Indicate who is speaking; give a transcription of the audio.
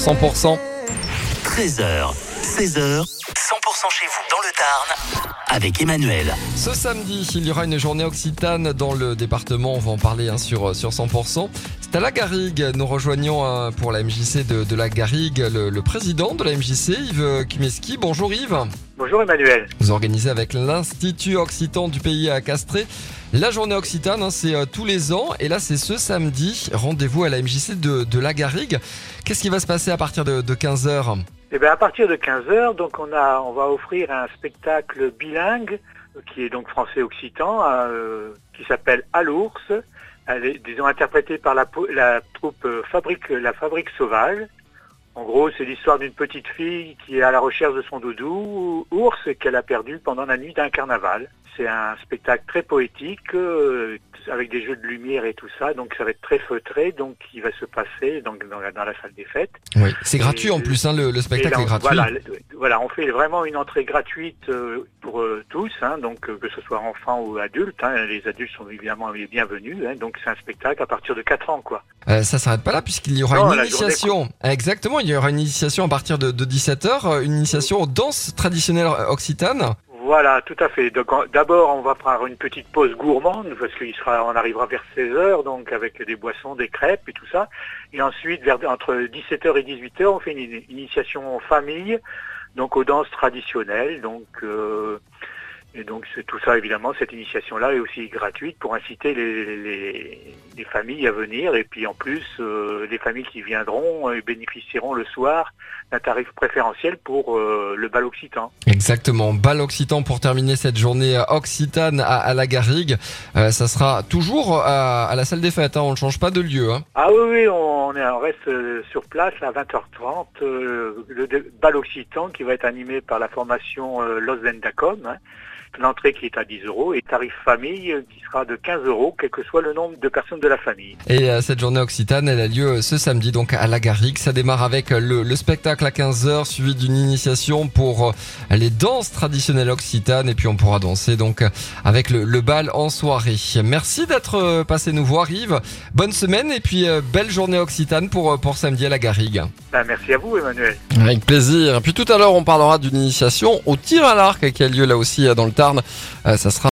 Speaker 1: Sur 100%.
Speaker 2: 13h, 16h, 100% chez vous dans le Tarn avec Emmanuel.
Speaker 1: Ce samedi, il y aura une journée occitane dans le département. On va en parler hein, sur, sur 100%. C'est à la Garrigue. Nous rejoignons hein, pour la MJC de, de la Garrigue le, le président de la MJC, Yves Kimeski. Bonjour Yves.
Speaker 3: Bonjour Emmanuel.
Speaker 1: Vous organisez avec l'Institut Occitan du pays à Castré la journée occitane, hein, c'est euh, tous les ans. Et là, c'est ce samedi. Rendez-vous à la MJC de, de la Garrigue. Qu'est-ce qui va se passer à partir de, de 15h
Speaker 3: Eh bien, à partir de 15h, donc on a, on va offrir un spectacle bilingue euh, qui est donc français-occitan, euh, qui s'appelle À l'ours. Elle est, disons, interprétée par la, la troupe Fabrique, la Fabrique Sauvage. En gros, c'est l'histoire d'une petite fille qui est à la recherche de son doudou, ours, qu'elle a perdu pendant la nuit d'un carnaval. C'est un spectacle très poétique, euh, avec des jeux de lumière et tout ça, donc ça va être très feutré, donc il va se passer donc, dans, la, dans la salle des fêtes.
Speaker 1: Oui, c'est gratuit en plus. Hein, le, le spectacle
Speaker 3: là,
Speaker 1: est gratuit.
Speaker 3: Voilà, voilà, on fait vraiment une entrée gratuite euh, pour euh, tous, hein, donc euh, que ce soit enfants ou adultes. hein, les adultes sont évidemment les bienvenus. hein, donc c'est un spectacle à partir de 4 ans, quoi.
Speaker 1: Euh, ça s'arrête pas là puisqu'il y aura
Speaker 3: Non,
Speaker 1: une initiation. Exactement, il y aura une initiation à partir de, de 17h, une initiation aux danses traditionnelles occitanes.
Speaker 3: Voilà, tout à fait. Donc d'abord, on va prendre une petite pause gourmande parce qu'il sera, on arrivera vers 16 heures, donc avec des boissons, des crêpes et tout ça. Et ensuite, vers entre 17h et 18h, on fait une initiation en famille, donc aux danses traditionnelles. Donc euh, et donc c'est tout ça évidemment, cette initiation-là est aussi gratuite pour inciter les, les, les familles à venir. Et puis en plus, euh, les familles qui viendront euh, bénéficieront le soir d'un tarif préférentiel pour euh, le bal occitan.
Speaker 1: Exactement, bal occitan pour terminer cette journée occitane à, à la Garrigue. Euh, ça sera toujours à, à la salle des fêtes, hein, on ne change pas de lieu. Hein.
Speaker 3: Ah oui, oui, on, est, on reste sur place à 20h30. euh, le bal occitan qui va être animé par la formation Los Dendacom. hein. L'entrée qui est à 10 euros et tarif famille euh, qui sera de 15 euros, quel que soit le nombre de personnes de la famille.
Speaker 1: Et euh, cette journée occitane, elle a lieu ce samedi donc à la Garrigue. Ça démarre avec le, le spectacle à 15h suivi d'une initiation pour euh, les danses traditionnelles occitanes et puis on pourra danser donc euh, avec le, le bal en soirée. Merci d'être euh, passé nous voir Yves. Bonne semaine et puis euh, belle journée occitane pour, euh, pour samedi à la Garrigue.
Speaker 3: Ben, merci à vous Emmanuel.
Speaker 1: Avec plaisir. Puis tout à l'heure, on parlera d'une initiation au tir à l'arc qui a lieu là aussi euh, dans le Euh, Ça sera